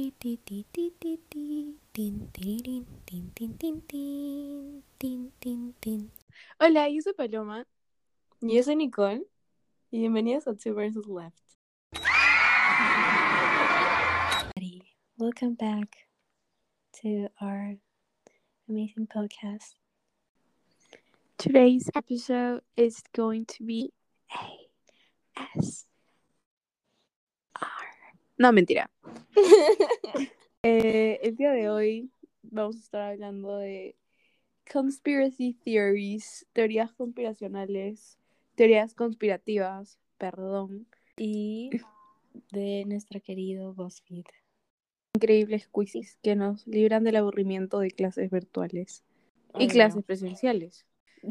ti, ti, ti, ti, ti, ti, tin, tirirín, tin, tin, tin, tin, tin, tin, tin. Hola, yo soy Paloma. Y yo soy Nicole. Y bienvenidos a Two Versus Left. Welcome back to our amazing podcast. Today's episode is going to be S. No, mentira. Eh, el día de hoy vamos a estar hablando de conspiracy theories, teorías conspiracionales, teorías conspirativas, perdón, Y de nuestro querido BuzzFeed. increíbles quizzes que nos libran del aburrimiento de clases virtuales y clases presenciales.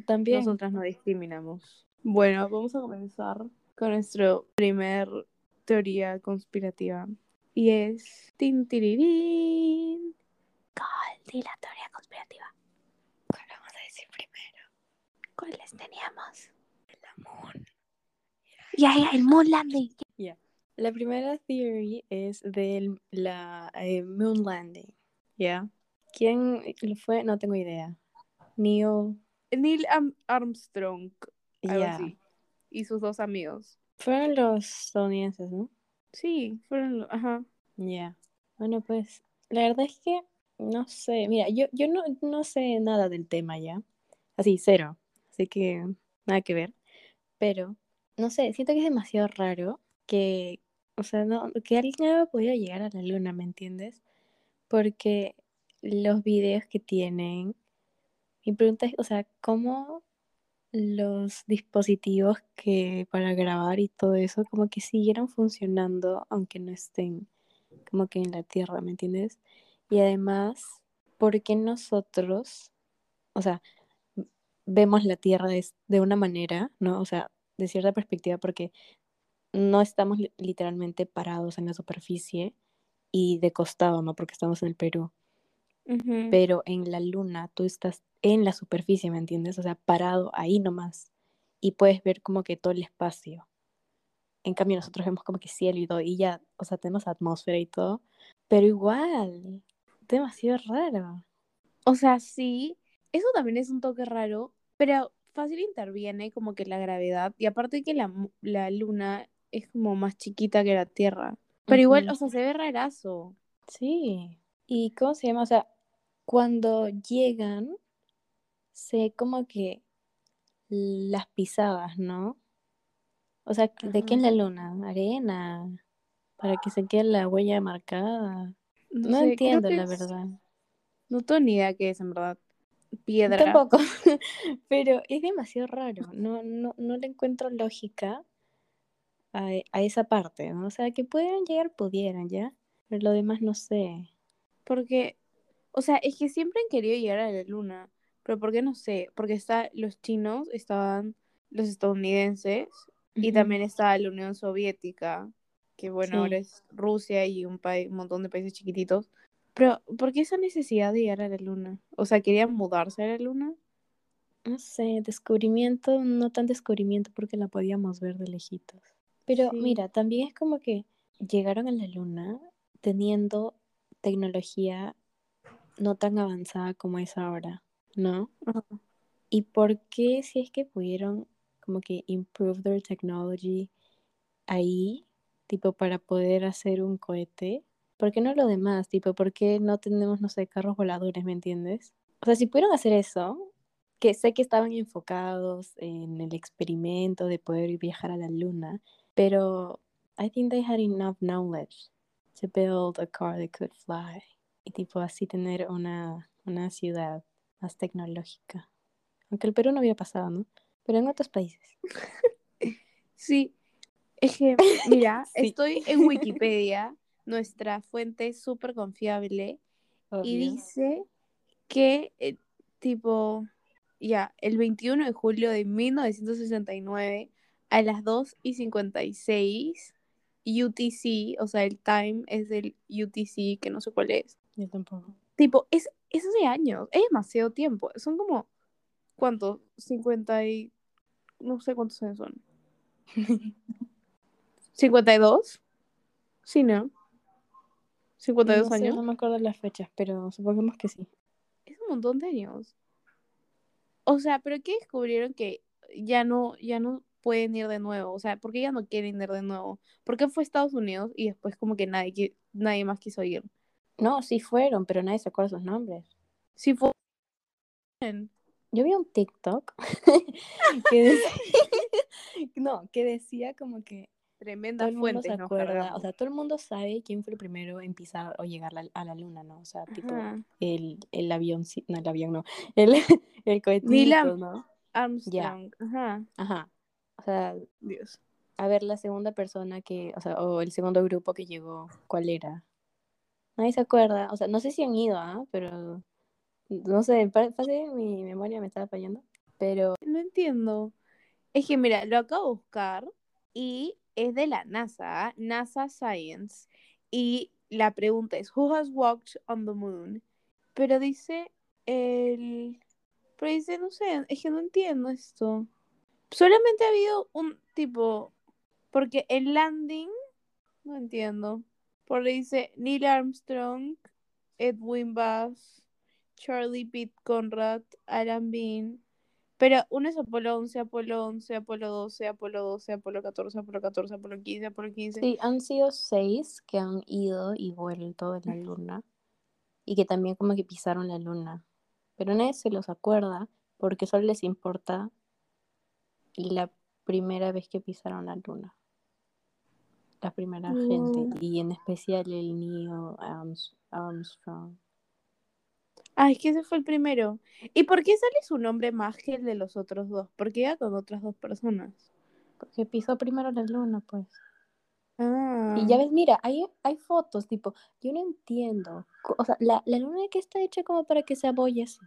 También. Nosotras no discriminamos. Bueno, vamos a comenzar con nuestro primer teoría conspirativa. Y es... Tin, tirirín. ¿Cuál de la teoría conspirativa? ¿Cuál vamos a decir primero? ¿Cuáles teníamos? La Moon. Ya, ya, el Moon Landing. La primera theory es de la eh, Moon Landing. ¿Ya? ¿Quién lo fue? No tengo idea. Neil. Neil Armstrong, algo Ya. así. Y sus dos amigos. Fueron los estadounidenses, ¿no? Sí, fueron... lo- Ajá. Ya. Bueno, pues la verdad es que no sé. Mira, yo, yo no, no sé nada del tema ya. Así, cero. Así que nada que ver. Pero, no sé, siento que es demasiado raro que, o sea, no, que alguien haya podido llegar a la luna, ¿me entiendes? Porque los videos que tienen, mi pregunta es, o sea, ¿cómo los dispositivos que para grabar y todo eso, como que siguieron funcionando aunque no estén como que en la Tierra, ¿me entiendes? Y además, ¿por qué nosotros, o sea, vemos la Tierra de, de una manera, ¿no? O sea, de cierta perspectiva, porque no estamos li- literalmente parados en la superficie y de costado, ¿no? Porque estamos en el Perú. Pero en la Luna tú estás en la superficie, ¿me entiendes? O sea, parado ahí nomás. Y puedes ver como que todo el espacio. En cambio, nosotros vemos como que cielo y todo, y ya, o sea, tenemos atmósfera y todo, pero igual, demasiado raro. O sea, sí, eso también es un toque raro, pero fácil interviene como que la gravedad y aparte que la, la luna es como más chiquita que la Tierra. Pero igual, o sea, se ve rarazo. Sí. ¿Y cómo se llama? O sea, cuando llegan, se como que las pisadas, ¿no? O sea, ¿de qué es la luna? Arena, para que se quede la huella marcada. No, sé, entiendo, la es- verdad. No tengo ni idea qué es, en verdad. Piedra. Tampoco, pero es demasiado raro. No, no, no le encuentro lógica a, a esa parte, ¿no? O sea, que pudieran llegar, pudieran, ¿ya? Pero lo demás no sé. Porque, o sea, es que siempre han querido llegar a la luna. Pero ¿por qué no sé? Porque está, los chinos estaban, los estadounidenses, y también está la Unión Soviética, que bueno, Sí. ahora es Rusia y un, país, un montón de países chiquititos. Pero, ¿por qué esa necesidad de llegar a la luna? O sea, ¿querían mudarse a la luna? No sé, descubrimiento, no tan descubrimiento porque la podíamos ver de lejitos. Pero Sí. mira, también es como que llegaron a la luna teniendo tecnología no tan avanzada como es ahora, ¿no? ¿Y por qué si es que pudieron como que improve their technology ahí, tipo para poder hacer un cohete? ¿Por qué no lo demás? Tipo, ¿por qué no tenemos, no sé, carros voladores, ¿me entiendes? O sea, si pudieron hacer eso, que sé que estaban enfocados en el experimento de poder viajar a la luna, pero I think they had enough knowledge to build a car that could fly. Y tipo así tener una, una ciudad más tecnológica. Aunque el Perú no había pasado, ¿no? Pero en otros países. Sí, es que, mira, Sí. estoy en Wikipedia, nuestra fuente súper confiable, y dice que, eh, tipo, ya, el 21 de julio de 1969, a las 2 y 56 UTC, o sea, el time es del UTC, que no sé cuál es. Yo tampoco. Tipo, es, es hace años, es demasiado tiempo. Son como, ¿cuántos? 50 y... no sé cuántos años son. ¿52? Sí, ¿no? 52 no sé, años. no me acuerdo las fechas, pero supongamos que sí. Es un montón de años. O sea, ¿pero qué descubrieron que ya no, ya no pueden ir de nuevo? O sea, ¿por qué ya no quieren ir de nuevo? ¿Por qué fue a Estados Unidos y después como que nadie, nadie más quiso ir? No, sí fueron, pero nadie se acuerda sus nombres. Sí fue... Yo vi un TikTok que decía, no, que decía como que Tremenda todo el mundo fuente. se acuerda, o sea, todo el mundo sabe quién fue el primero en pisar o llegar la- a la luna, ¿no? O sea, tipo el, el avión, no, el avión no, el, el cohetito, ¿no? Armstrong. Ajá. Ajá. O sea, Dios. a ver, la segunda persona que, o sea, o el segundo grupo que llegó, ¿cuál era? Nadie se acuerda, o sea, no sé si han ido, ¿ah? Pero, no sé, que mi memoria me estaba fallando, pero No entiendo. Es que mira, lo acabo de buscar y es de la NASA, ¿ah? NASA Science. Y la pregunta es, Who has walked on the moon? Pero dice el... Pero dice, no sé, es que no entiendo esto. Solamente ha habido un tipo... Porque el landing... No entiendo. Porque dice Neil Armstrong, Edwin Bass, Charlie Pitt Conrad, Alan Bean... Pero uno es Apolo 11, Apolo 11, Apolo 12, Apolo 12, Apolo 14, Apolo 14, Apolo 15, Apolo 15. sí, han sido seis que han ido y vuelto de la luna y que también como que pisaron la luna, pero nadie se los acuerda porque solo les importa la primera vez que pisaron la luna. La primera gente, Mm. y en especial el Neil Arms- Armstrong. Ah, es que ese fue el primero. ¿Y por qué sale su nombre más que el de los otros dos? Porque iba con otras dos personas. Porque pisó primero la luna, pues. Ah. Y ya ves, mira, hay, hay fotos, tipo, yo no entiendo. O sea, la, la luna que está hecha como para que se abolle así.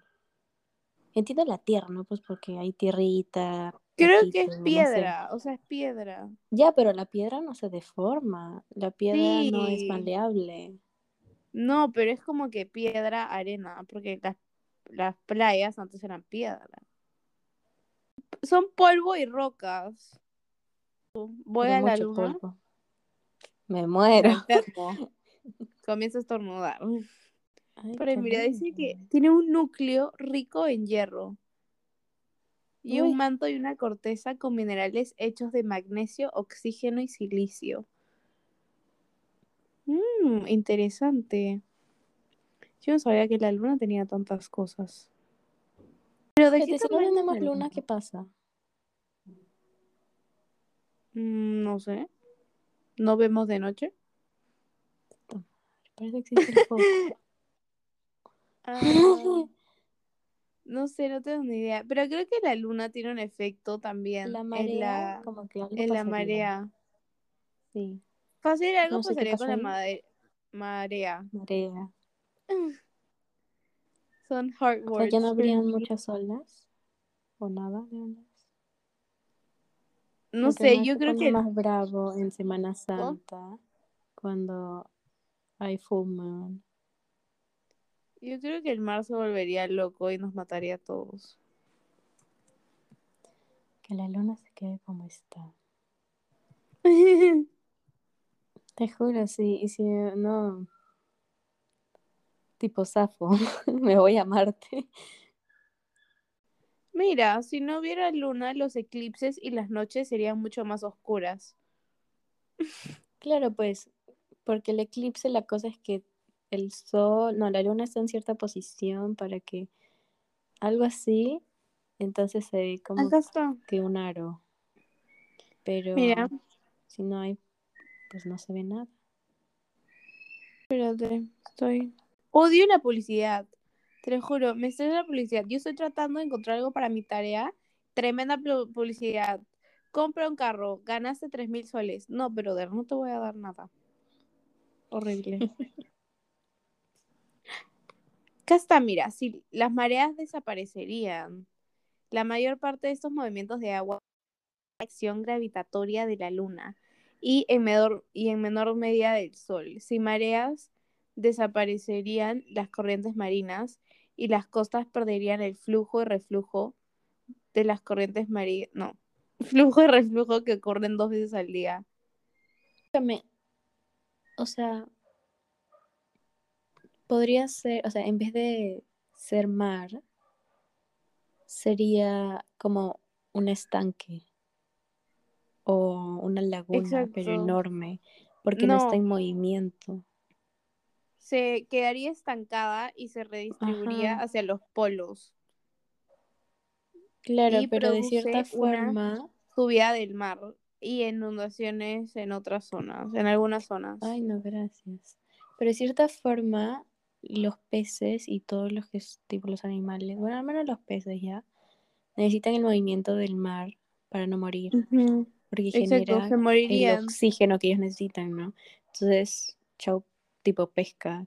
Entiendo la tierra, ¿no? Pues porque hay tierrita. Creo poquito, que es no sé. piedra, o sea, es piedra. Ya, pero la piedra no se deforma. La piedra no es maleable. No, pero es como que piedra, arena, porque las, las playas antes eran piedra. Son polvo y rocas. Voy a la luna. polvo. Me muero. Comienzo a estornudar. Ay, Pero mira, dice que tiene un núcleo rico en hierro y Uy. un manto y una corteza con minerales hechos de magnesio, oxígeno y silicio. Mmm, interesante. Yo no sabía que la luna tenía tantas cosas. Pero de qué tenemos la luna, ¿qué pasa? Mm, no sé. ¿No vemos de noche? Parece que existe el foco. Ah, no sé, no tengo ni idea. Pero creo que la luna tiene un efecto también La en marea, la, como que algo en la marea. Sí, Fácil, algo No sé pasaría con la pasa made- marea. marea. Son hard O sea, words. ya no habrían muchas olas. O nada de olas. No Porque sé, yo creo que más bravo en Semana Santa cuando hay full moon. Yo creo que el mar se volvería loco y nos mataría a todos. Que la luna se quede como está. Te juro, sí. Y si no. Tipo Safo, me voy a Marte. Mira, si no hubiera luna, los eclipses y las noches serían mucho más oscuras. Claro, pues, porque el eclipse, la cosa es que el sol, no, la luna está en cierta posición para que algo así, entonces se ve como que un aro. Pero Mira. si no hay, pues no se ve nada. Espérate, estoy. Odio la publicidad. Te lo juro, me estresa la publicidad. Yo estoy tratando de encontrar algo para mi tarea. Tremenda pu- publicidad. Compra un carro, ganaste tres mil soles. No, brother, no te voy a dar nada. Horrible. Acá está, mira, si las mareas desaparecerían, la mayor parte de estos movimientos de agua acción gravitatoria de la luna y en menor, y en menor medida del sol. Sin mareas desaparecerían las corrientes marinas y las costas perderían el flujo y reflujo de las corrientes marinas. No, flujo y reflujo que ocurren dos veces al día. O sea, podría ser, o sea, en vez de ser mar, sería como un estanque o una laguna, pero enorme, porque no está en movimiento. se quedaría estancada y se redistribuiría Ajá, hacia los polos claro, y pero de cierta forma, subida del mar y inundaciones en otras zonas, en algunas zonas. ay no, gracias. Pero de cierta forma, los peces y todos los que tipo los animales, bueno, al menos los peces ya, necesitan el movimiento del mar para no morir, porque Exacto, genera se el oxígeno que ellos necesitan, ¿no? Entonces, chau, tipo pesca,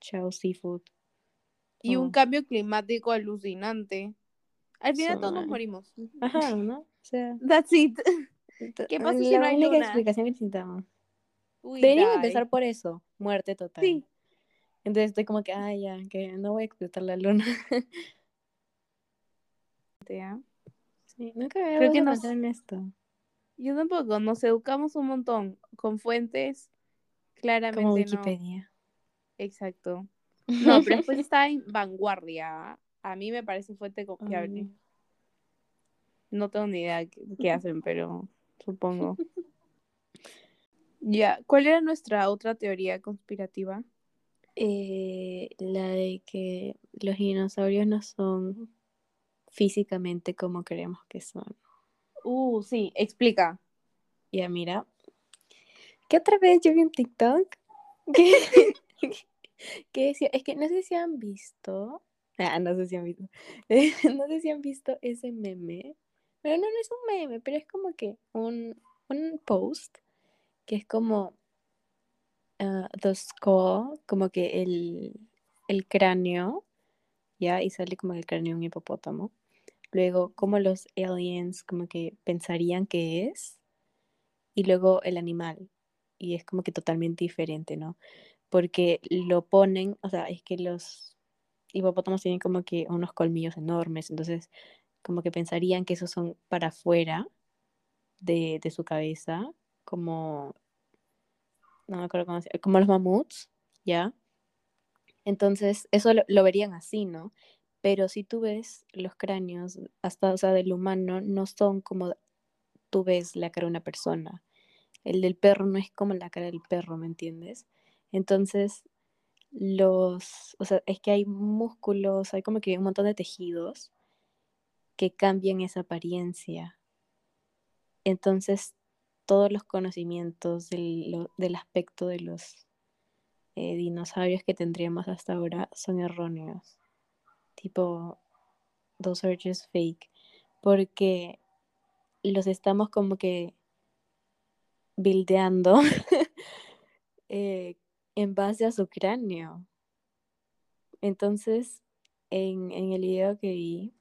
chau, seafood, Y un cambio climático alucinante. Al final todos nos morimos. Ajá, ¿no? O sea, That's it. ¿Qué pasa si no hay única luna? explicación que necesitamos. Die. empezar por eso, muerte total. Sí, Entonces estoy como que, ay, ya, que no voy a explotar la luna. ¿ah? Sí, nunca había creo que nos, en esto. yo tampoco, nos educamos un montón con fuentes, Como claramente no. Wikipedia. Exacto. No, pero después está en vanguardia. A mí me parece fuente confiable. No tengo ni idea qué, qué hacen, pero supongo. Ya, ¿cuál era nuestra otra teoría conspirativa? Eh, la de que los dinosaurios no son físicamente como creemos que son. Uh, sí, explica. Ya, mira. ¿Qué otra vez yo vi un TikTok? Que, que decía, es que no sé si han visto. Ah, no sé si han visto. no sé si han visto ese meme. Pero no, no es un meme, pero es como que un, un post que es como skull, como que el, el cráneo, ¿ya? Y sale como el cráneo de un hipopótamo. Luego, como los aliens como que pensarían que es. Y luego el animal. Y es como que totalmente diferente, ¿no? Porque lo ponen, o sea, es que los hipopótamos tienen como que unos colmillos enormes, entonces como que pensarían que esos son para afuera de, de su cabeza, como, no me acuerdo cómo se como los mamuts, ¿ya? Entonces, eso lo, lo verían así, ¿no? Pero si tú ves los cráneos, hasta, o sea, del humano, no son como tú ves la cara de una persona. El del perro no es como la cara del perro, ¿me entiendes? Entonces, los, o sea, es que hay músculos, hay como que un montón de tejidos que cambian esa apariencia. Entonces, todos los conocimientos del, del aspecto de los eh, dinosaurios que tendríamos hasta ahora son erróneos. Tipo, those are just fake. Porque los estamos como que bildeando eh, en base a su cráneo. Entonces, en, en, el video que vi,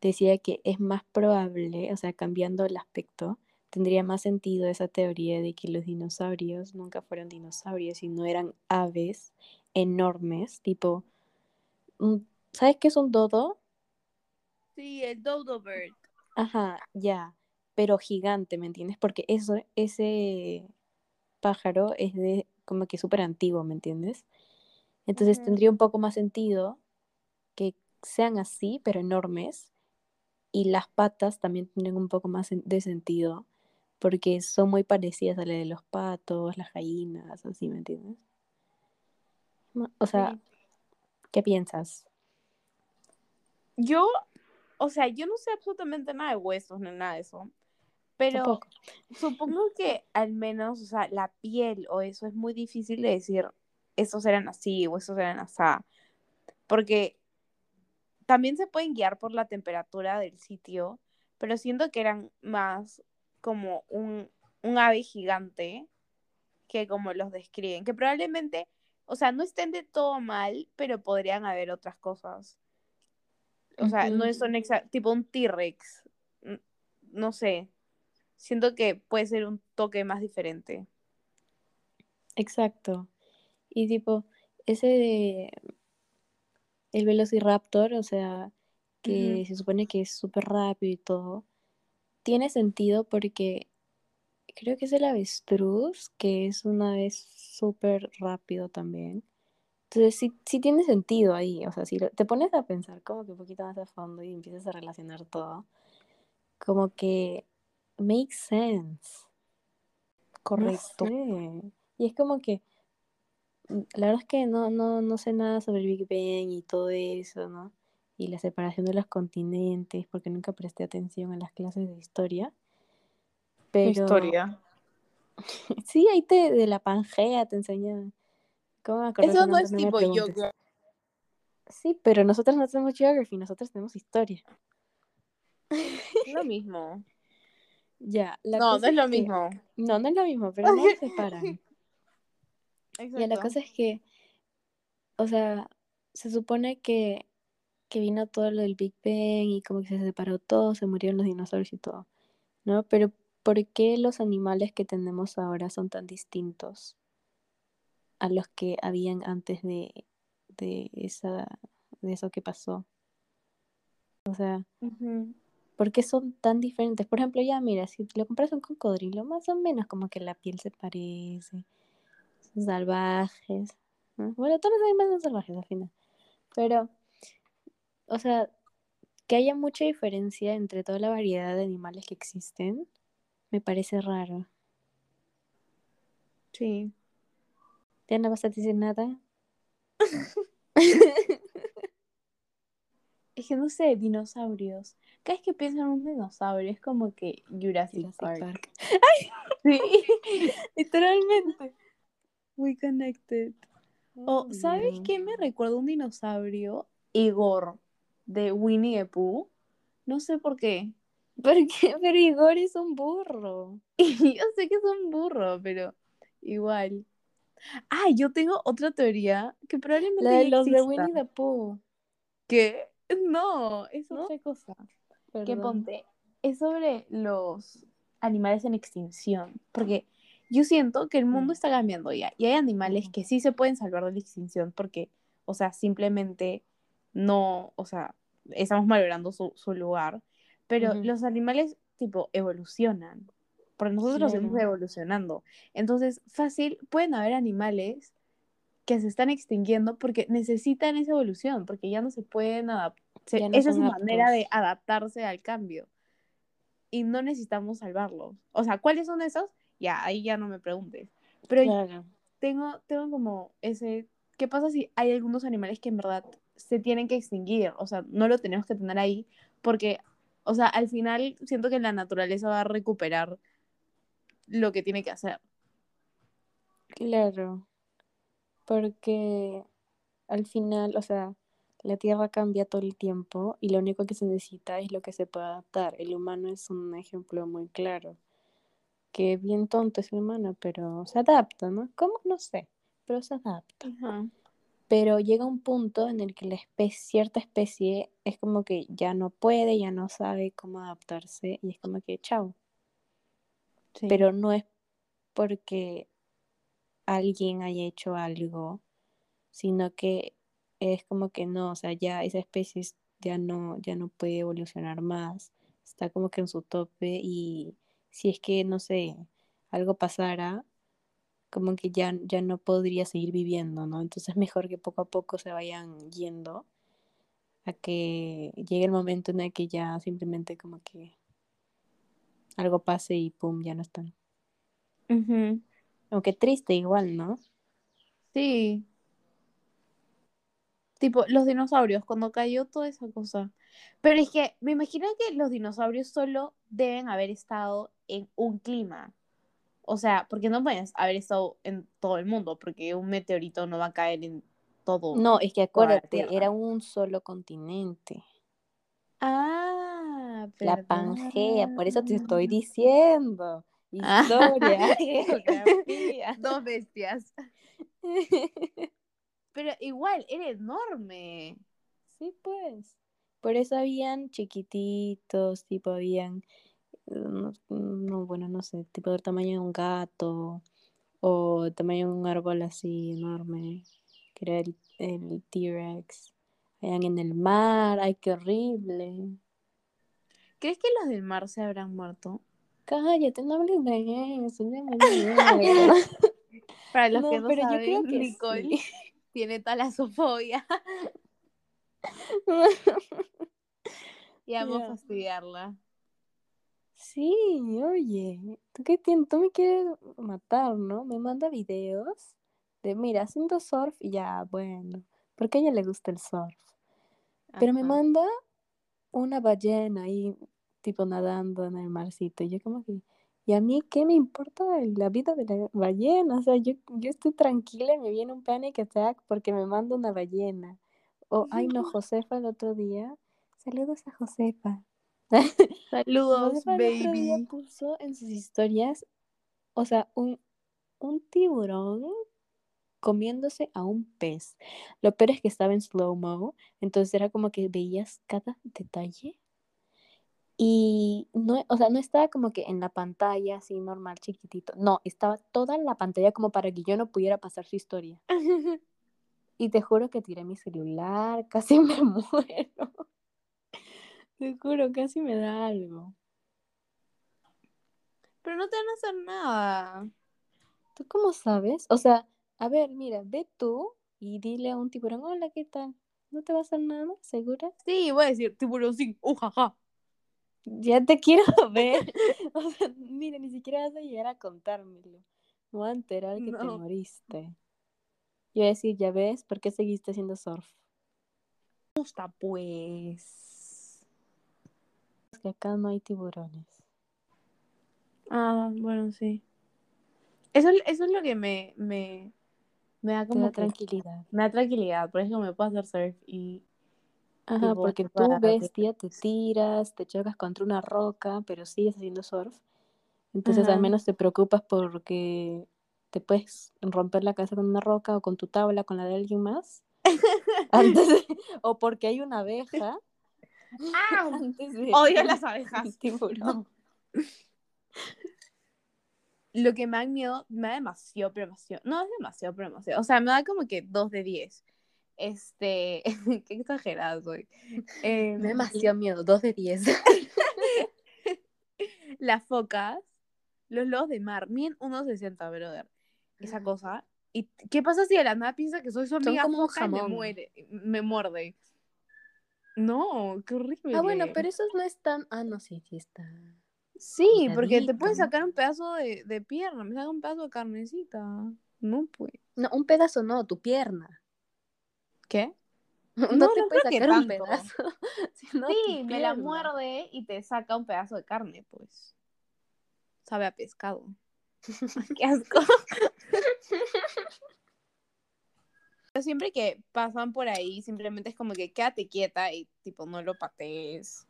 decía que es más probable, o sea, cambiando el aspecto, tendría más sentido esa teoría de que los dinosaurios nunca fueron dinosaurios, sino eran aves enormes, tipo, ¿sabes qué es un dodo? Sí, el dodo bird. Ajá, ya, pero gigante, ¿me entiendes? Porque eso, ese pájaro es de como que súper antiguo, ¿me entiendes? Entonces uh -huh. tendría un poco más sentido que sean así, pero enormes, y las patas también tienen un poco más de sentido, porque son muy parecidas a la de los patos, las gallinas, así, ¿me entiendes? O sea. ¿qué piensas? Yo, o sea, yo no sé absolutamente nada de huesos ni nada de eso, pero Tampoco. supongo que al menos, o sea, la piel o eso es muy difícil de decir, esos eran así o esos eran así, porque también se pueden guiar por la temperatura del sitio, pero siento que eran más como un, un ave gigante que como los describen, que probablemente, o sea, no estén de todo mal, pero podrían haber otras cosas. O sea, no son tipo un T-Rex, no sé, siento que puede ser un toque más diferente. Exacto. Y tipo, ese de el Velociraptor, o sea, que se supone que es súper rápido y todo, tiene sentido porque creo que es el avestruz, que es una vez súper rápido también. Entonces sí, sí tiene sentido ahí, o sea, si te pones a pensar como que un poquito más a fondo y empiezas a relacionar todo, como que makes sense. No Correcto. sé. Y es como que, mm, la verdad es que no, no, no sé nada sobre el Big Bang y todo eso, ¿no? Y la separación de los continentes, porque nunca presté atención en las clases de historia. Pero Historia. sí, ahí te, de la Pangea te enseñan. ¿Cómo Eso no es No tipo yoga. Sí, pero nosotros no tenemos geography, nosotros tenemos historia. Lo mismo. Ya, la No, no es lo que- mismo. No, no es lo mismo, pero no lo separan. Ya, la Exacto. cosa es que, o sea, se supone que, que vino todo lo del Big Bang y como que se separó todo, se murieron los dinosaurios y todo, ¿no? Pero ¿por qué los animales que tenemos ahora son tan distintos a los que habían antes de, de esa, de eso que pasó? O sea, Ujú. ¿por qué son tan diferentes? Por ejemplo, ya mira, si lo compras un cocodrilo, más o menos como que la piel se parece, son salvajes, ¿no? Bueno, todos los animales son salvajes al final, pero, o sea, que haya mucha diferencia entre toda la variedad de animales que existen, me parece raro. Sí. ¿Ya no vas a decir nada? Es que no sé, dinosaurios. Cada vez que pienso en un dinosaurio es como que Jurassic, Jurassic Park. Park. Sí. Literalmente. Muy connected. O, Oh, ¿sabes no. qué me recuerda un dinosaurio? Igor, de Winnie the Pooh. No sé por qué. ¿Por qué? Pero Igor es un burro. Y yo sé que es un burro, pero igual. Ah, yo tengo otra teoría que probablemente La de los de. Winnie the Pooh. Que no, es ¿No? otra cosa. Que ponte, es sobre los animales en extinción. Porque yo siento que el mundo Mm. está cambiando ya. Y hay animales que sí se pueden salvar de la extinción porque, o sea, simplemente no, o sea, estamos valorando su, su lugar. Pero los animales, tipo, evolucionan. Porque nosotros seguimos evolucionando. Entonces, fácil, pueden haber animales que se están extinguiendo porque necesitan esa evolución, porque ya no se pueden adaptar. No esa es su manera de adaptarse al cambio. Y no necesitamos salvarlos. O sea, ¿cuáles son esos? Ya, ahí ya no me preguntes. Pero Claro. tengo, tengo como ese. ¿Qué pasa si hay algunos animales que en verdad se tienen que extinguir? O sea, no lo tenemos que tener ahí porque, o sea, al final siento que la naturaleza va a recuperar lo que tiene que hacer. Claro. Porque al final, o sea, la Tierra cambia todo el tiempo y lo único que se necesita es lo que se puede adaptar. El humano es un ejemplo muy claro. Que bien tonto es el humano, pero se adapta, ¿no? ¿Cómo? No sé, pero se adapta. Ajá. Pero llega un punto en el que la especie, cierta especie es como que ya no puede, ya no sabe cómo adaptarse y es como que chao. Sí. Pero no es porque alguien haya hecho algo, sino que es como que no, o sea, ya esa especie es- ya no, ya no puede evolucionar más, está como que en su tope y si es que, no sé, algo pasara, como que ya, ya no podría seguir viviendo, ¿no? Entonces es mejor que poco a poco se vayan yendo a que llegue el momento en el que ya simplemente como que algo pase y pum, ya no están. Aunque triste igual, ¿no? Sí. Tipo, los dinosaurios, cuando cayó toda esa cosa. Pero es que me imagino que los dinosaurios solo deben haber estado en un clima. O sea, porque no pueden haber estado en todo el mundo, porque un meteorito no va a caer en todo. No, es que la acuérdate, era un solo continente. Ah, La ¿verdad? Pangea, por eso te estoy diciendo. Historia, geografía. Dos bestias. Pero igual, era enorme. Sí, pues. Por eso habían chiquititos, tipo habían, no, no, bueno, no sé, tipo del tamaño de un gato o el tamaño de un árbol así enorme, que era el, el T-Rex. Habían en el mar, ay, qué horrible. ¿Crees que los del mar se habrán muerto? Cállate, no hables de eso. Para los No, que no pero yo saben, creo que Nicole sí. tiene talasofobia. y vamos a estudiarla. Sí, oye, ¿tú qué tienes? Tú me quieres matar, ¿no? Me manda videos de, mira, haciendo surf y ya, bueno, porque a ella le gusta el surf. Pero me manda una ballena ahí, tipo nadando en el marcito. Y yo como que, ¿y a mí qué me importa la vida de la ballena? O sea, yo, yo estoy tranquila y me viene un panic attack porque me manda una ballena. O, ay no, Josefa el otro día. Saludos a Josefa. Saludos, baby. puso en sus historias, o sea, un, un tiburón comiéndose a un pez. Lo peor es que estaba en slow-mo, entonces era como que veías cada detalle. Y no, o sea, no estaba como que en la pantalla así normal, chiquitito. No, estaba toda en la pantalla como para que yo no pudiera pasar su historia. Y te juro que tiré mi celular, casi me muero. Te juro, casi me da algo. Pero no te van a hacer nada. ¿Tú cómo sabes? O sea, a ver, mira, ve tú y dile a un tiburón, hola, ¿qué tal? ¿No te va a hacer nada? ¿Segura? Sí, voy a decir tiburón sí, ujaja. Ya te quiero ver. O sea, mira, ni siquiera vas a llegar a contármelo. Me voy a enterar que te moriste. Yo voy a decir, ya ves, ¿por qué seguiste haciendo surf? gusta, pues. Que acá no hay tiburones. Ah, bueno, sí. Eso, eso es lo que me, me, me da como da tranquilidad. me da tranquilidad. Por eso me puedo hacer surf y Ajá, porque tú, bestia, te tiras, te chocas contra una roca, pero sigues haciendo surf. Entonces al menos te preocupas porque te puedes romper la cabeza con una roca o con tu tabla, con la de alguien más. Antes de- o porque hay una abeja. Antes de Odio las abejas. tiburón. Lo que me da miedo, me da demasiado, pero demasiado. No es demasiado, pero demasiado. O sea, me da como que 2 de 10. Este, qué exagerada soy. Eh, Me da demasiado miedo, dos de diez. las focas, los lobos de mar, miden 1,60, brother. Esa cosa. ¿Y qué pasa si de la nada piensa que soy su amiga como un foca y me jamón. muere, me muerde? No, qué horrible. Ah, bueno, pero esos no están. Ah, no, sí, sí está. Sí, porque te pueden sacar un pedazo de, de pierna, me saca un pedazo de carnecita. No, pues. No, un pedazo no, tu pierna. ¿Qué? No, No, te no puede sacar un pedazo. sino sí, me la muerde y te saca un pedazo de carne, pues. Sabe a pescado. Qué asco. Pero siempre que pasan por ahí, simplemente es como que quédate quieta y tipo no lo patees.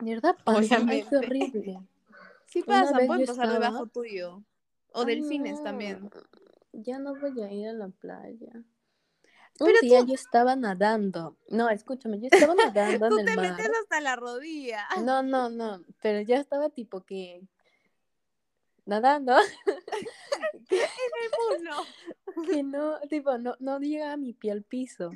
De verdad pasa. Qué horrible. Sí Una pasa, vez pueden pasar estaba- debajo tuyo. O Ay, delfines no. también. Ya no voy a ir a la playa. Pero un día yo estaba nadando. No, escúchame, yo estaba nadando Tú en te el mar. metes hasta la rodilla. No, no, no. Pero yo estaba tipo que nadando. Uno. que no, tipo, no, no llega a mi pie al piso.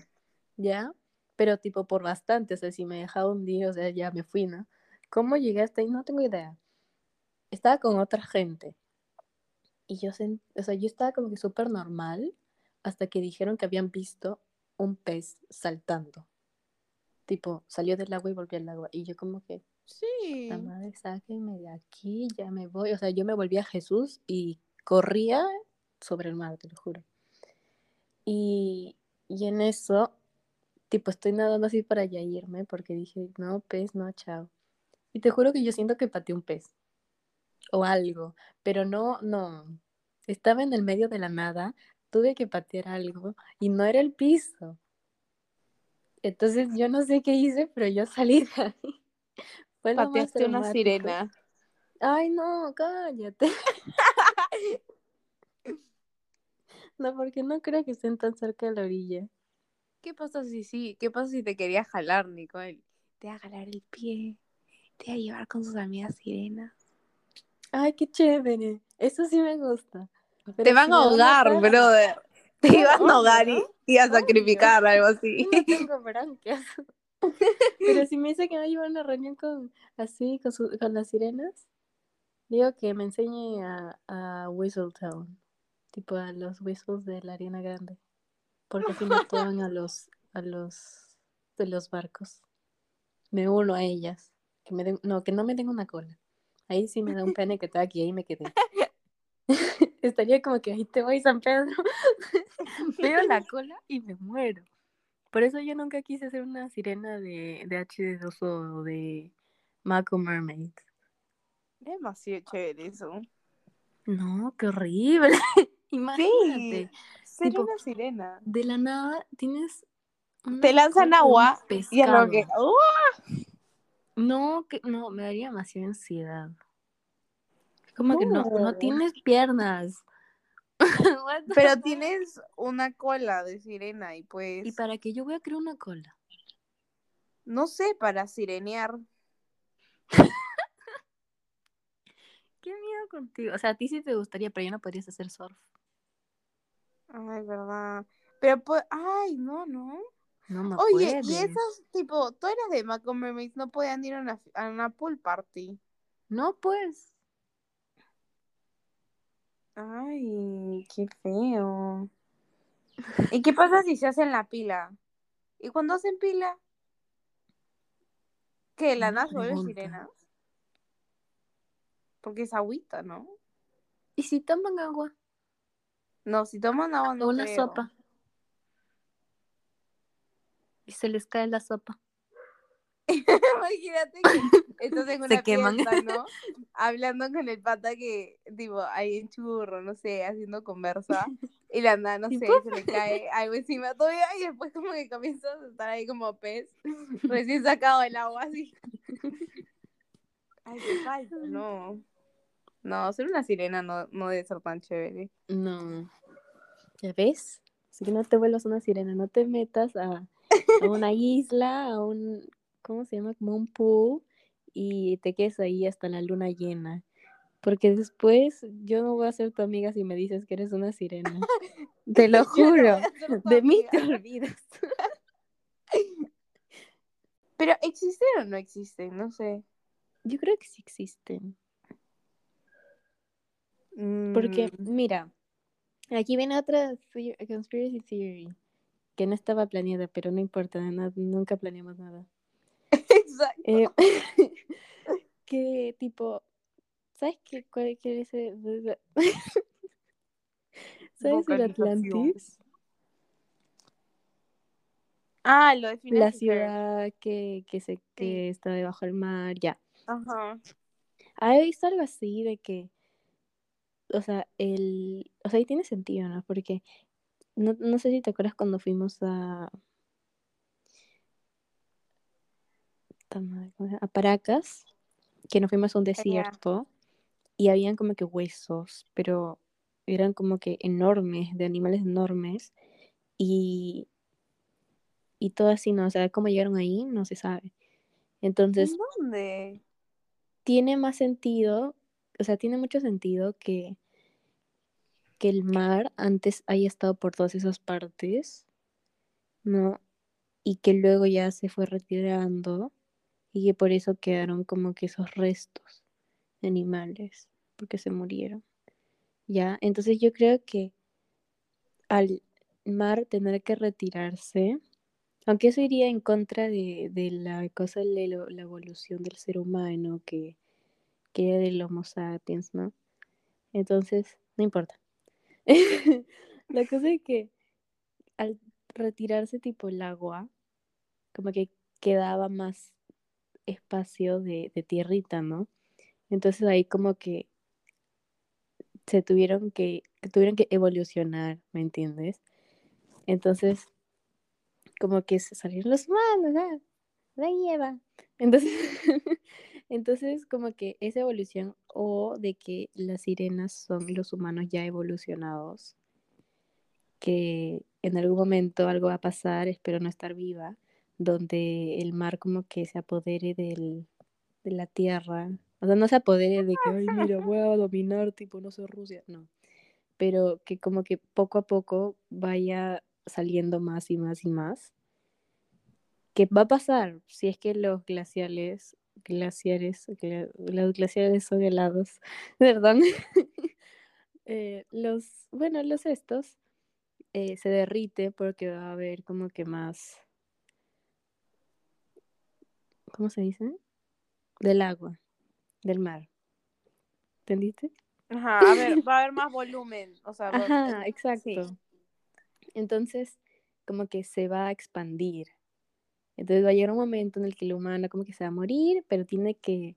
¿Ya? Pero tipo por bastante. O sea, si me dejaba hundir, o sea, ya me fui, ¿no? ¿Cómo llegué hasta ahí? No tengo idea. Estaba con otra gente. Y yo, sen- o sea, yo estaba como que súper normal hasta que dijeron que habían visto un pez saltando. Tipo, salió del agua y volvió al agua. Y yo como que, Sí. la madre, sáquenme de aquí, ya me voy. O sea, yo me volví a Jesús y corría sobre el mar, te lo juro. Y, y en eso, tipo, estoy nadando así para ya irme porque dije, no, pez, no, chao. Y te juro que yo siento que pateé un pez o algo, pero no, no. Estaba en el medio de la nada, tuve que patear algo y no era el piso. Entonces yo no sé qué hice, pero yo salí de ahí. Fue lo más Pateaste una sirena. Ay, no, cállate. No, porque no creo que estén tan cerca de la orilla. ¿Qué pasa si sí? ¿Qué pasa si te quería jalar, Nicole? Te va a jalar el pie. Te va a llevar con sus amigas sirenas. Ay, qué chévere. Eso sí me gusta. Pero te van si a ahogar, brother. Te Claro, iban a ahogar y, ¿no? y a sacrificar, algo así. No tengo branquias. Pero si me dice que me va a llevar una reunión con así, con, su- con las sirenas, digo que me enseñe a, a Whistletown. Tipo a los whistles de la arena grande. porque así no toman a los, a los de los barcos. Me uno a ellas. Que me den, no, que no me den una cola. Ahí sí me da un pene que está aquí, ahí me quedé. Estaría como que ahí te voy, San Pedro. Veo la cola y me muero. Por eso yo nunca quise ser una sirena de, de HD2 o de Mako Mermaid. Demasiado chévere eso. No, qué horrible. Imagínate. Ser Tipo, una sirena. De la nada tienes. Te lanzan agua y es lo que. pescado. ¡uh! No, que, no, me daría demasiada ansiedad. Como que no No. tienes piernas. Pero tienes una cola de sirena y pues. ¿Y para qué yo voy a crear una cola? No sé, para sirenear. Qué miedo contigo. O sea, a ti sí te gustaría, pero yo no podrías hacer surf. Ay, verdad. Pero pues. Ay, no, no. No, no Oye, puedes. y esos, tipo, tú eras de Mermaids, no podían ir a una, a una pool party. No, pues. Ay, qué feo. ¿Y qué pasa si se hacen la pila? ¿Y cuando hacen pila? ¿Qué? ¿La nada vuelve sirena? Porque es agüita, ¿no? ¿Y si toman agua? No, si toman agua no o una creo. sopa. Y se les cae la sopa. Imagínate que estás en Se una queman. fiesta, ¿no? Hablando con el pata que, tipo, ahí en churro, no sé, haciendo conversa. Y la nada, no sé, se le cae algo encima todavía y después como que comienza a estar ahí como pez, recién sacado del agua, así. Ay, qué falta, no. No, ser una sirena no, no debe ser tan chévere. No. ¿Ya ves? Así que no te vuelvas una sirena, no te metas a, a una isla, a un, ¿cómo se llama? Como un pool y te quedes ahí hasta la luna llena. Porque después yo no voy a ser tu amiga si me dices que eres una sirena. Te lo no juro. De mí te olvidas. Pero ¿existen o no existen? No sé. Yo creo que sí existen. Porque, Mm, mira, aquí viene otra conspiracy theory que no estaba planeada, pero no importa, nunca planeamos nada. Exacto. Eh, que tipo, ¿sabes qué? ¿Cuál es el- ¿Sabes el. Atlantis? Ah, lo de La ciudad que, que, se, que está debajo del mar, ya. Ajá. ¿Has visto algo así de que, o sea, el, o sea, y tiene sentido, ¿no? Porque no, no sé si te acuerdas cuando fuimos a, a Paracas, que nos fuimos a un desierto y habían como que huesos, pero eran como que enormes, de animales enormes y, y todo así, ¿no? O sea, cómo llegaron ahí, no se sabe. Entonces, ¿En dónde? tiene más sentido, o sea, tiene mucho sentido que, que el mar antes haya estado por todas esas partes, ¿no? Y que luego ya se fue retirando y que por eso quedaron como que esos restos de animales, porque se murieron. ¿Ya? Entonces yo creo que al mar tener que retirarse, aunque eso iría en contra de, de la cosa de la evolución del ser humano, que, que era del Homo sapiens, ¿no? Entonces, no importa. La cosa es que al retirarse tipo el agua, como que quedaba más espacio de, tierrita, ¿no? Entonces ahí como que se tuvieron que, que tuvieron que evolucionar, ¿me entiendes? Entonces, como que se salieron los humanos, ¿ah? La lleva. Entonces, entonces, como que esa evolución o de que las sirenas son los humanos ya evolucionados, que en algún momento algo va a pasar, espero no estar viva, donde el mar como que se apodere del, de la tierra. O sea, no se apodere de que, ay, mira, voy a dominar, tipo, no soy Rusia, no. Pero que como que poco a poco vaya saliendo más y más y más. ¿Qué va a pasar si es que los glaciales, glaciares, gla- los glaciares son helados, perdón, Eh, los, bueno, los estos, eh, se derrite porque va a haber como que más, ¿cómo se dice? Del agua, del mar. ¿Entendiste? Ajá, a ver, va a haber más volumen. O sea, Ajá, exacto. Entonces, como que se va a expandir. Entonces va a llegar un momento en el que el humano como que se va a morir, pero tiene que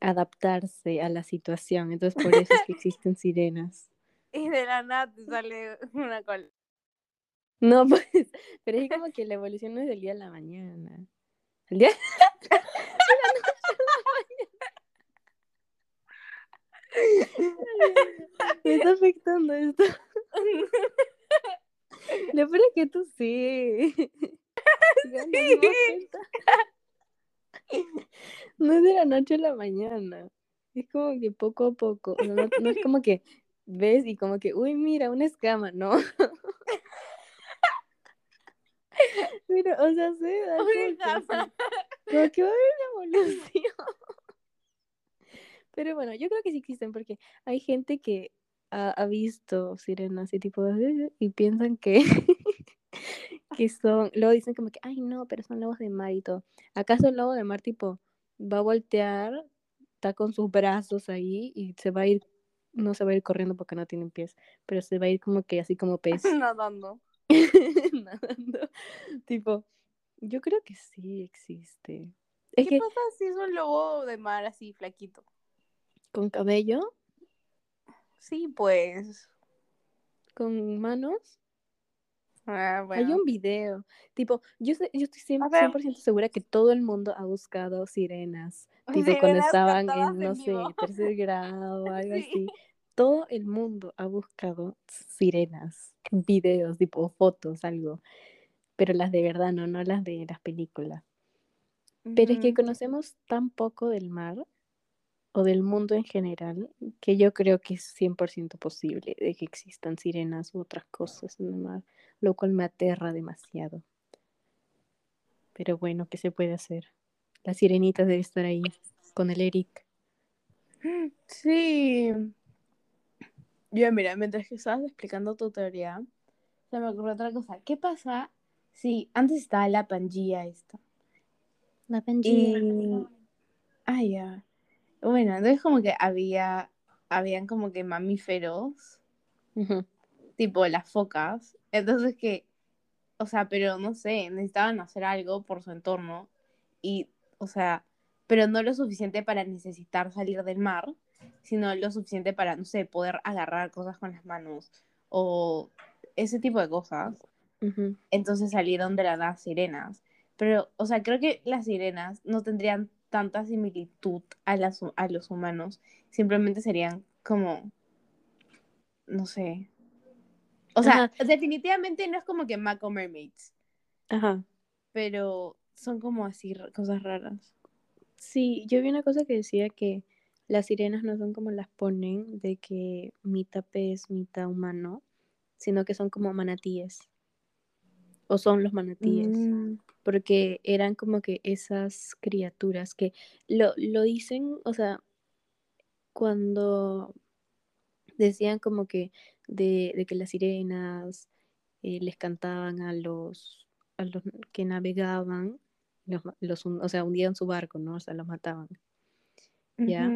adaptarse a la situación. Entonces, por eso es que existen sirenas. Y de la nada te sale una cola. No, pues, pero es como que la evolución no es del día a la mañana. El día Me está afectando esto. Lo peor es que tú sí. Cuenta. No es de la noche a la mañana. Es como que poco a poco. no es como que ves y como que, uy, mira, una escama, no. Pero, o sea, se da como que como va a haber una evolución. Pero bueno, yo creo que sí existen porque hay gente que ha, ha visto sirenas y tipo "Eh", y piensan que que son, luego dicen como que, ay no, pero son lobos de mar y todo. ¿Acaso el lobo de mar tipo va a voltear, está con sus brazos ahí y se va a ir, no se va a ir corriendo porque no tienen pies, pero se va a ir como que así como pez nadando. nadando? Tipo, yo creo que sí existe. Es ¿Qué que pasa si es un lobo de mar así flaquito? con cabello, Sí, pues. con manos. Ah, Hay un video, tipo, yo, sé- yo estoy cien- A ver. 100% segura que todo el mundo ha buscado sirenas, tipo cuando estaban en, no sé, tercer grado o algo Sí. así. Todo el mundo ha buscado sirenas, videos, tipo fotos, algo, pero las de verdad, no, no las de las películas. Pero es que conocemos tan poco del mar o del mundo en general que yo creo que es 100% posible de que existan sirenas u otras cosas en el mar, lo cual me aterra demasiado. Pero bueno, ¿qué se puede hacer? La sirenita debe estar ahí con el Eric. Sí. Yo, mira, mientras que estabas explicando tu teoría, se me ocurrió otra cosa. ¿Qué pasa si antes estaba la Pangea esta? La Y. Ah, ya. Bueno, entonces como que había. Habían como que mamíferos, tipo las focas. Entonces que. O sea, pero no sé, necesitaban hacer algo por su entorno. Y, o sea, pero no lo suficiente para necesitar salir del mar, sino lo suficiente para, no sé, poder agarrar cosas con las manos o ese tipo de cosas. Entonces salieron de la nada sirenas. Pero, o sea, creo que las sirenas no tendrían tanta similitud a, las, a los humanos. Simplemente serían como, no sé. O sea, Ajá. definitivamente no es como que Mako Mermaids, Ajá. pero son como así cosas raras. Sí, yo vi una cosa que decía que las sirenas no son como las ponen, de que mitad pez, mitad humano, sino que son como manatíes. O son los manatíes. Mm, porque eran como que esas criaturas que lo, lo dicen, o sea, cuando decían como que de, de que las sirenas eh, les cantaban a los, a los que navegaban, los, los o sea, hundían su barco, ¿no? O sea, los mataban, ¿ya?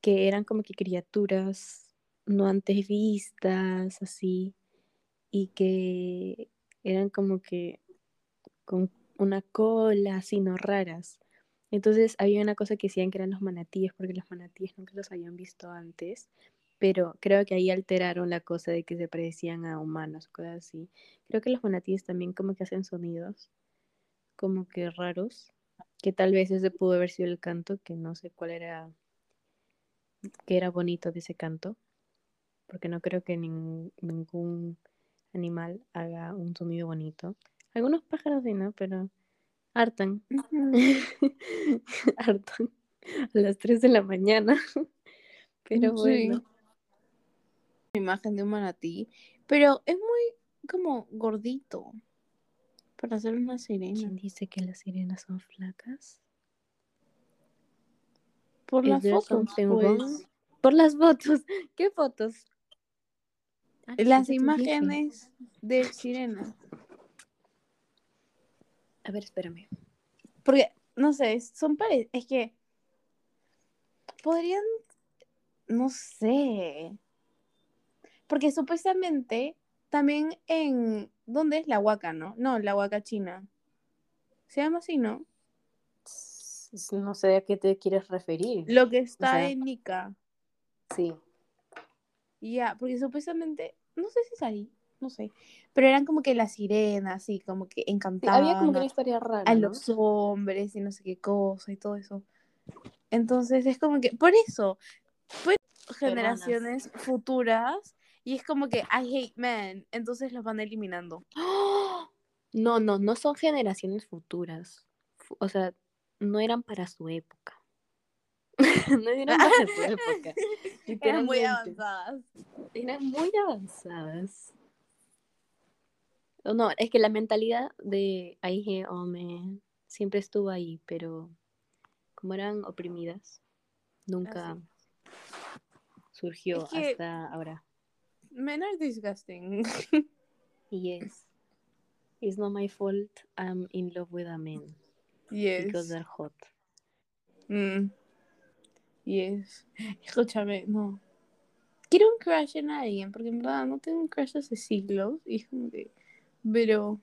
Que eran como que criaturas no antes vistas, así, y que eran como que con una cola, así, no raras. Entonces había una cosa que decían que eran los manatíes, porque los manatíes nunca los habían visto antes, pero creo que ahí alteraron la cosa de que se parecían a humanos, cosas así. Creo que los manatíes también como que hacen sonidos como que raros, que tal vez ese pudo haber sido el canto, que no sé cuál era, que era bonito de ese canto, porque no creo que nin- ningún animal haga un sonido bonito. Algunos pájaros sí, ¿no? Pero hartan. Hartan a las 3 de la mañana. Pero Sí. bueno. Imagen de un manatí, pero es muy como gordito para hacer una sirena. ¿Quién dice que las sirenas son flacas? Por ¿Es las fotos, pues. Por las fotos. ¿Qué fotos? Ah, Las imágenes de Sirena. A ver, espérame. Porque, no sé, son pare... Es que podrían, no sé. Porque supuestamente también en, ¿dónde es la Huaca, no? No, la Huaca China. Se llama así, ¿no? No sé a qué te quieres referir. Lo que está sea- en Nica. Sí. Ya, porque supuestamente, no sé si es ahí, no sé. Pero eran como que las sirenas, así, como que Sí, encantaban había como que una historia rara, a ¿no? los hombres y no sé qué cosa y todo eso. Entonces es como que, por eso, pues generaciones futuras y es como que I hate men, entonces los van eliminando. ¡Ah! No, no, no son generaciones futuras. Fu- O sea, no eran para su época. no eran para su época. Eran muy avanzadas. Eran muy avanzadas. No, es que la mentalidad de Aige Ome siempre estuvo ahí, pero como eran oprimidas, nunca surgió Es que- hasta ahora. Men are disgusting. Yes. It's not my fault I'm in love with a man because Yes. they're hot. Mm. Yes. Escúchame, no. Quiero un crush en alguien, porque en verdad no tengo un crush hace siglos. Y. Pero.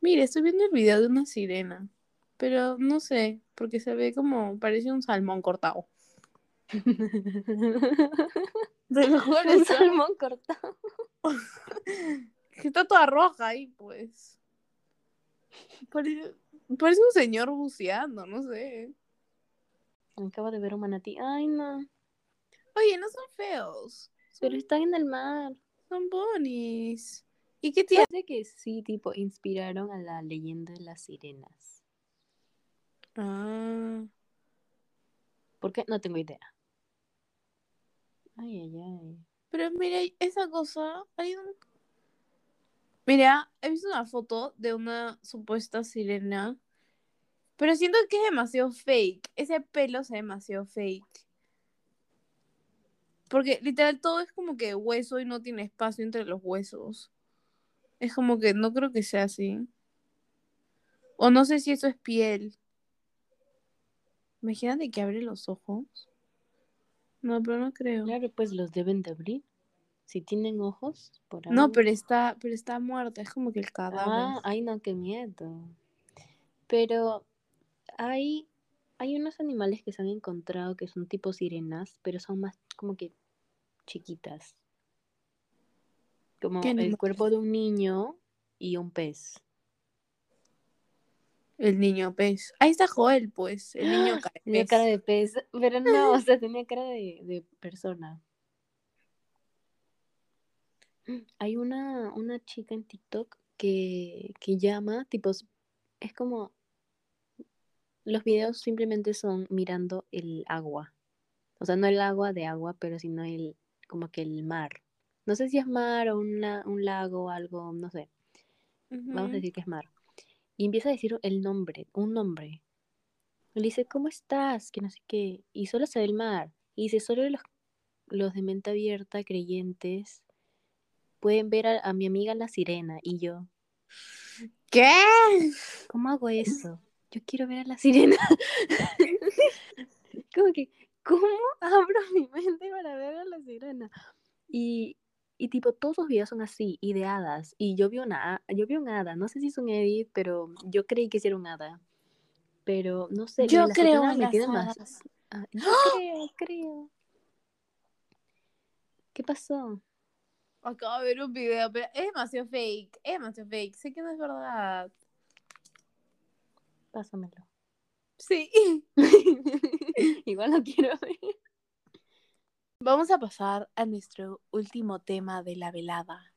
Mire, estoy viendo el video de una sirena. Pero no sé, porque se ve como. Parece un salmón cortado. Te lo juro, Un salmón cortado. que está toda roja ahí, pues. Parece, parece un señor buceando, no sé. Acabo de ver un manatí. Ay, no. Oye, no son feos. Pero está en el mar. Son bonis. ¿Y qué tiene? Parece que sí, tipo, inspiraron a la leyenda de las sirenas. Ah, ¿Por qué? No tengo idea. Ay, ay, ay. pero mira, esa cosa, hay un... Mira, he visto una foto de una supuesta sirena, pero siento que es demasiado fake. Ese pelo ve demasiado fake. Porque literal todo es como que hueso y no tiene espacio entre los huesos. Es como que no creo que sea así. O no sé si eso es piel. Imagínate que abre los ojos. No, pero no creo. Claro, pues los deben de abrir. Si tienen ojos, por ahí. No, pero está, pero está muerta, es como que el cadáver. Ah, ay, no, qué miedo. Pero hay, hay unos animales que se han encontrado que son tipo sirenas, pero son más como que chiquitas. Como ¿Qué el cuerpo de un niño y un pez. El niño pez. Ahí está Joel, pues, el niño cara de Tenía pez. cara de pez, pero no, o sea, tenía cara de, de persona. Hay una, una chica en TikTok que, que llama, tipo, es como, los videos simplemente son mirando el agua. O sea, no el agua de agua, pero sino el, como que el mar. No sé si es mar o un, la- un lago o algo, no sé. Vamos a decir que es mar. Y empieza a decir el nombre, un nombre. Le dice, ¿cómo estás? Que no sé qué. Y solo se ve el mar. Y dice, solo los, los de mente abierta, creyentes, pueden ver a, a mi amiga la sirena. Y yo, ¿Qué? ¿cómo hago eso? Yo quiero ver a la sirena. como que, ¿cómo abro mi mente para ver a la sirena? Y, y tipo, todos los videos son así, y de hadas. Y yo vi una, yo vi un hada, no sé si es un edit, pero yo creí que sí era un hada. Pero no sé, Yo la creo en las más. hadas. Ah, yo creo, creo. ¿Qué pasó? Acabo de ver un video, pero es demasiado fake. Es demasiado fake. Sé que no es verdad. Pásamelo. Sí. Igual lo quiero ver. Vamos a pasar a nuestro último tema de la velada.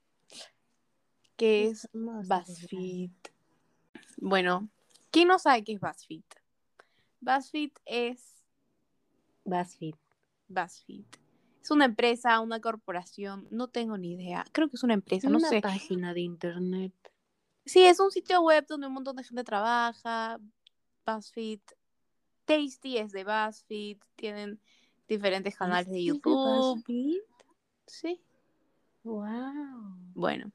Que es BuzzFeed. Bueno, ¿quién no sabe qué es BuzzFeed? BuzzFeed es BuzzFeed. BuzzFeed. Es una empresa, una corporación, no tengo ni idea. Creo que es una empresa, no Una sé. página de internet. Sí, es un sitio web donde un montón de gente trabaja. BuzzFeed. Tasty es de BuzzFeed. Tienen diferentes canales de ¿Es de YouTube. Sí. Wow. Bueno.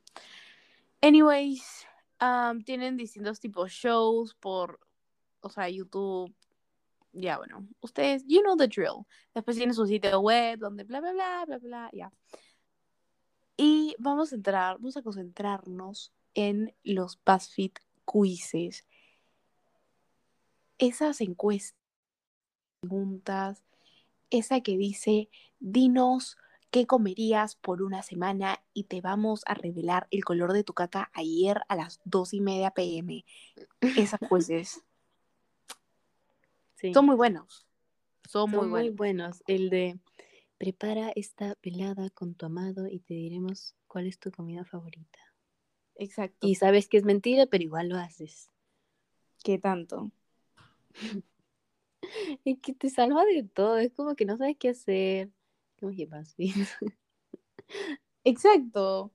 Anyways, um, tienen distintos tipos de shows por, o sea, YouTube. Ya, bueno, ustedes, you know the drill. Después tienen su sitio web donde bla, bla, bla, bla, bla, ya. Y vamos a entrar, vamos a concentrarnos en los BuzzFeed quizzes. Esas encuestas, preguntas, esa que dice, dinos qué comerías por una semana y te vamos a revelar el color de tu caca ayer a las dos y media pm. Esas quizzes Sí. son muy buenos. Son, Son muy muy buenos. buenos. El de prepara esta velada con tu amado y te diremos cuál es tu comida favorita. Exacto. Y sabes que es mentira, pero igual lo haces. ¿Qué tanto? Y que te salva de todo. Es como que no sabes qué hacer. Como que BuzzFeed. Exacto.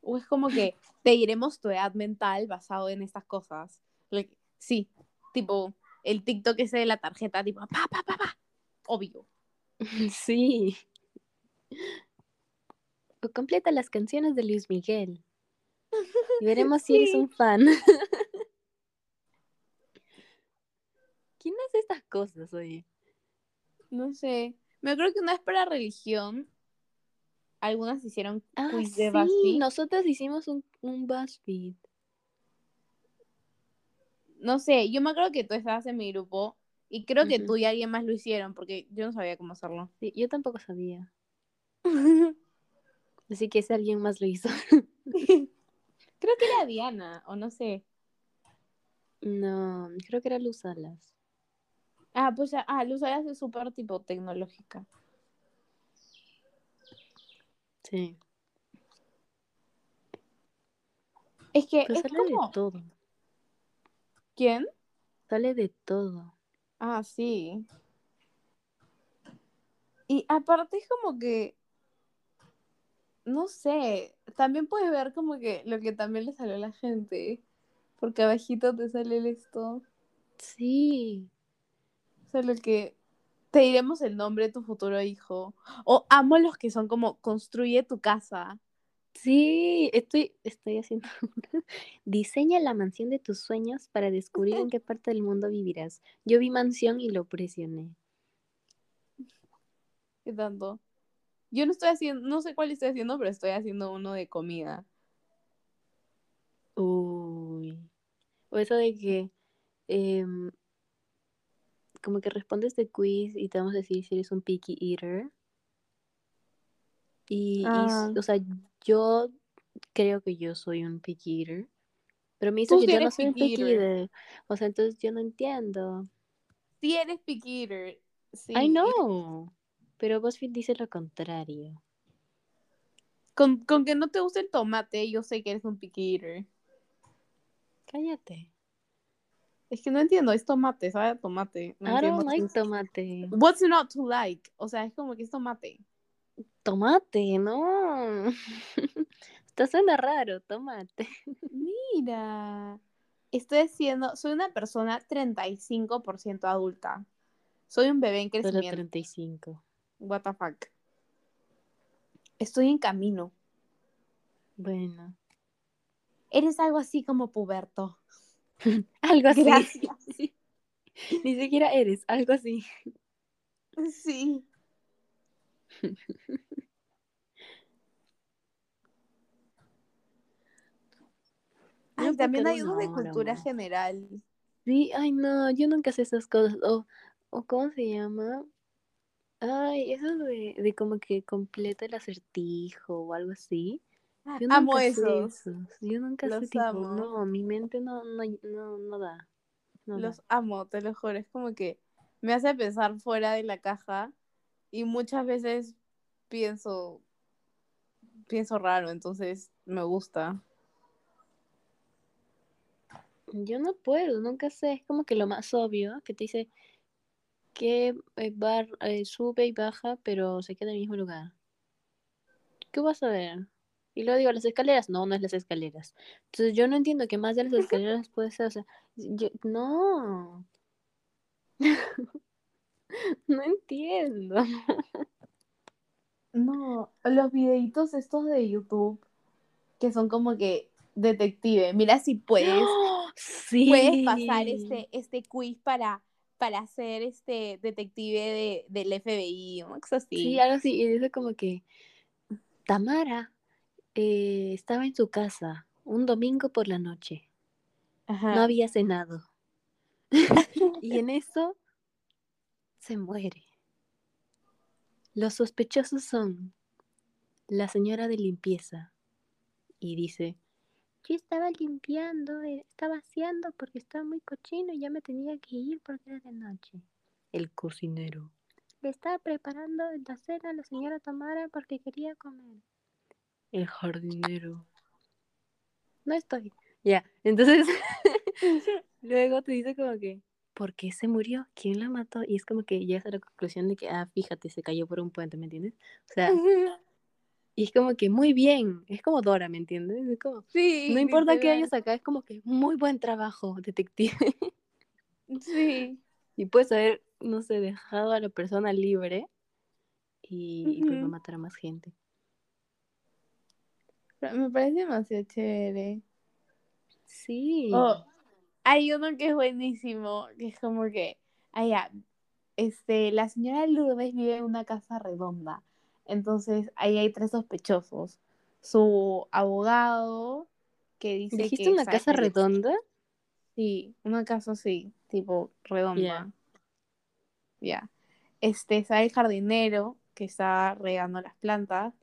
O es como que te diremos tu edad mental basado en estas cosas. Like, sí, tipo el TikTok ese de la tarjeta, tipo, pa, pa, pa, pa. Obvio. Sí. O completa las canciones de Luis Miguel. Y veremos si eres un fan. ¿Quién hace estas cosas, oye? No sé. Me acuerdo que una vez para religión, algunas hicieron Ah, quiz de sí, BuzzFeed. nosotros hicimos un, un BuzzFeed. No sé, yo me acuerdo que tú estabas en mi grupo y creo que tú y alguien más lo hicieron porque yo no sabía cómo hacerlo. Sí, yo tampoco sabía. Así que ese alguien más lo hizo. creo que era Diana, o no sé. No, creo que era Luz Salas. Ah, pues ya, ah, Luz Alas es súper tipo tecnológica. Sí. Es que Pero es sale como... de todo. ¿Quién? Sale de todo. Ah, sí. Y aparte es como que, no sé, también puedes ver como que lo que también le salió a la gente, porque abajito te sale el esto, Sí. O sea, lo que te diremos el nombre de tu futuro hijo, o amo los que son como construye tu casa. Sí, estoy, estoy haciendo. Diseña la mansión de tus sueños para descubrir en qué parte del mundo vivirás. Yo vi mansión y lo presioné. ¿Qué tanto? Yo no estoy haciendo, no sé cuál estoy haciendo, pero estoy haciendo uno de comida. Uy. O eso de que em, como que respondes de quiz y te vamos a decir si eres un picky eater. Y, Ah. o sea, yo creo que yo soy un picky eater. Pero me dice Tú que yo no soy un picky eater. eater. O sea, entonces yo no entiendo. Sí eres picky eater. Sí. I know. Pero BuzzFeed dice lo contrario. Con, con que no te guste el tomate, yo sé que eres un picky eater. Cállate. Es que no entiendo, es tomate, ¿sabe? a Tomate. No I entiendo. don't like es- tomate. What's not to like? O sea, es como que es tomate. Tomate, no. Esto suena raro, tomate. Mira. Estoy haciendo, soy una persona 35% adulta. Soy un bebé en Solo crecimiento. 35. What the fuck. Estoy en camino. Bueno. Eres algo así como puberto. Algo así. Gracias. Ni siquiera eres, algo así. Sí. Ay, también hay uno de cultura general. Sí, ay no, yo nunca sé esas cosas. O, o ¿cómo se llama? Ay, eso de, de como que completa el acertijo o algo así. Yo Amo sé esos. esos. Yo nunca sé Los tipo, amo. no, mi mente no, no, no, no da. No da. Los amo, te lo juro. Es como que me hace pensar fuera de la caja y muchas veces pienso, pienso raro, entonces me gusta. Yo no puedo, nunca sé. Es como que lo más obvio que te dice que eh, bar, eh, sube y baja, pero se queda en el mismo lugar. ¿Qué vas a ver? Y luego digo, las escaleras. No, no es las escaleras. Entonces yo no entiendo qué más de las escaleras puede ser. O sea, yo, no. no entiendo. No, los videitos estos de YouTube que son como que detective. Mira si puedes, Sí. puedes pasar este, este quiz para, para ser este detective de, del FBI, una cosa así. Sí, algo así. Y dice como que Tamara eh, estaba en su casa un domingo por la noche. Ajá. No había cenado. y en eso se muere. Los sospechosos son la señora de limpieza. Y dice, yo estaba limpiando, eh, estaba vaciando porque estaba muy cochino y ya me tenía que ir porque era de noche. El cocinero. Le estaba preparando la cena a la señora Tamara porque quería comer. El jardinero. No estoy. Ya, entonces luego te dice como que, ¿por qué se murió? ¿Quién la mató? Y es como que llegas a la conclusión de que, ah, fíjate, se cayó por un puente, ¿me entiendes? O sea, y es como que muy bien, es como Dora, ¿me entiendes? Es como, Sí, no importa qué hayas acá, es como que muy buen trabajo, detective. Sí. y puedes haber, no sé, dejado a la persona libre y, y pues va a matar a más gente. Me parece demasiado chévere. Sí. Oh, hay uno que es buenísimo, que es como que, allá, este, la señora Lourdes vive en una casa redonda. Entonces, ahí hay tres sospechosos. Su abogado, que dice ¿Dijiste que una casa redonda? Sí, una casa así, tipo redonda. Ya. Este, está el jardinero que estaba regando las plantas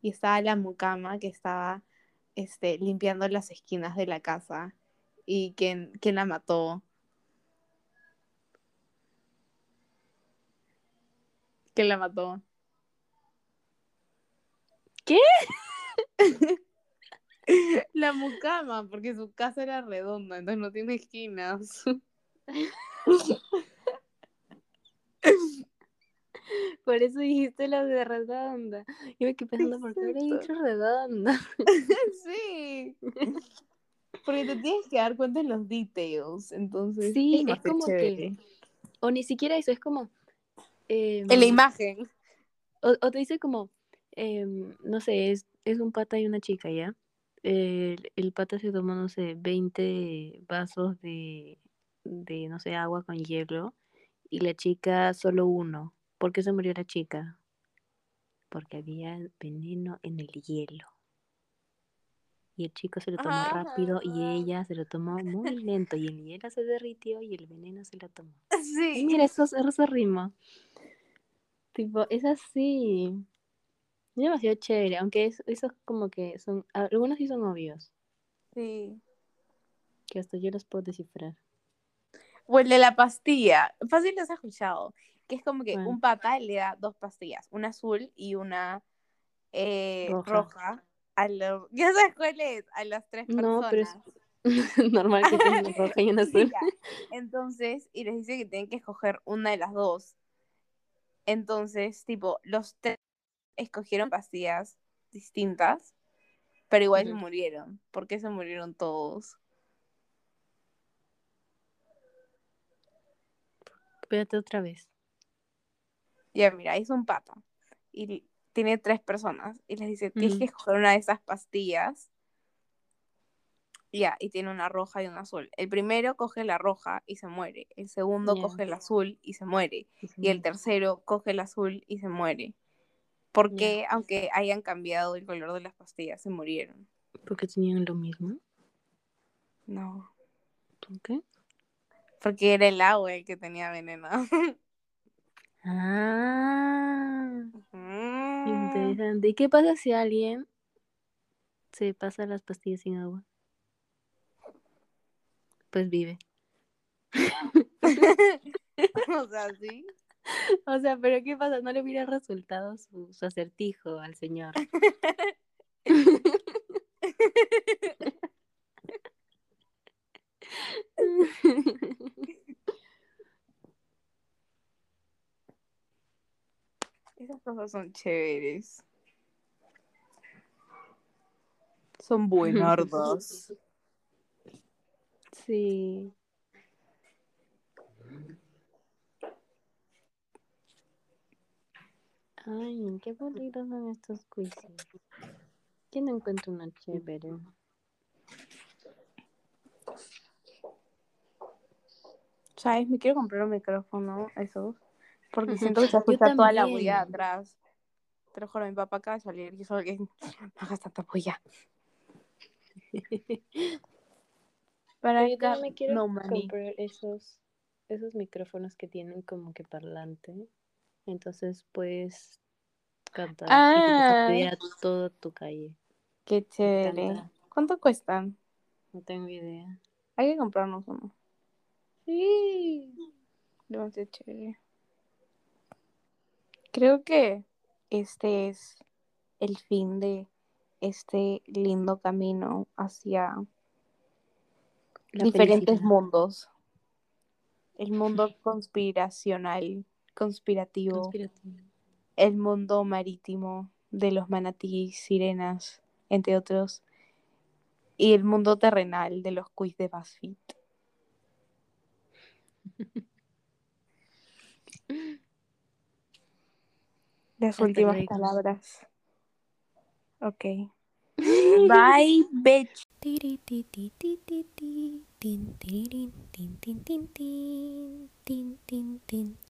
y estaba la mucama que estaba este, limpiando las esquinas de la casa. ¿Y quién la mató? ¿Quién la mató? ¿Qué? La mucama, porque su casa era redonda, entonces no tiene esquinas. Por eso dijiste lo de redonda. Yo me quedé pensando, ¿por qué habré dicho redonda? sí. Porque te tienes que dar cuenta en los details, entonces Sí, es, como que-. O ni siquiera eso, es como... em, En la imagen. o, o te dice como, em, no sé, es, es un pata y una chica, ¿ya? El, el pata se tomó, no sé, 20 vasos de, de, no sé, agua con hielo y la chica solo uno. ¿Por qué se murió la chica? Porque había veneno en el hielo. Y el chico se lo tomó Ajá. rápido y ella se lo tomó muy lento y el hielo se derritió y el veneno se lo tomó. Y Sí. mira, eso, eso ritmo. Tipo, es así. Es demasiado chévere, aunque es, esos como que son, algunos sí son obvios, Sí. que hasta yo los puedo descifrar. O el de la pastilla. Fácil los has escuchado. Que es como que un pata le da dos pastillas, una azul y una eh, Roja. roja. A los... ¿Ya sabes cuál es? A las tres personas. No, pero es normal que tenga una roja y una azul. Entonces, y les dice que tienen que escoger una de las dos. Entonces, tipo, los tres escogieron pastillas distintas, pero igual se murieron. ¿Por qué se murieron todos? Espérate otra vez. Ya, mira, es un pata. Y tiene tres personas. Y les dice, tienes que escoger una de esas pastillas. Ya, y tiene una roja y una azul. El primero coge la roja y se muere. El segundo coge el azul y se muere. Y el tercero coge el azul y se muere. ¿Por Ya. qué, aunque hayan cambiado el color de las pastillas, se murieron? ¿Por qué tenían lo mismo? No. ¿Por qué? Porque era el agua el que tenía veneno. Ah, Mm. interesante. ¿Y qué pasa si alguien se pasa las pastillas sin agua? Pues vive. o sea, sí. O sea, pero ¿qué pasa? No le hubiera resultado su, su acertijo al señor. Esas cosas son chéveres. Son buenardas. Sí. Ay, qué bonitos son estos quizzes. ¿Quién no encuentra una chévere? ¿Sabes? Me quiero comprar un micrófono, esos. Porque siento que se escucha toda la bulla atrás. Te lo juro, mi papá acaba de salir y solo que no hagas tanta bulla. Para Pero yo también me quiero no comprar esos, esos micrófonos que tienen como que parlante. Entonces puedes cantar y que se Ah. pudiera toda tu calle. Qué chévere. ¿Cuánto cuestan? No tengo idea. Hay que comprarnos uno. Sí. Demasiado chévere. Creo que este es el fin de este lindo camino hacia La diferentes felicidad. mundos. El mundo conspiracional, conspirativo, Conspirativo. el mundo marítimo de los manatís, sirenas, entre otros, y el mundo terrenal de los quiz de BuzzFeed. Las últimas luego. palabras. Ok. Bye, bitch.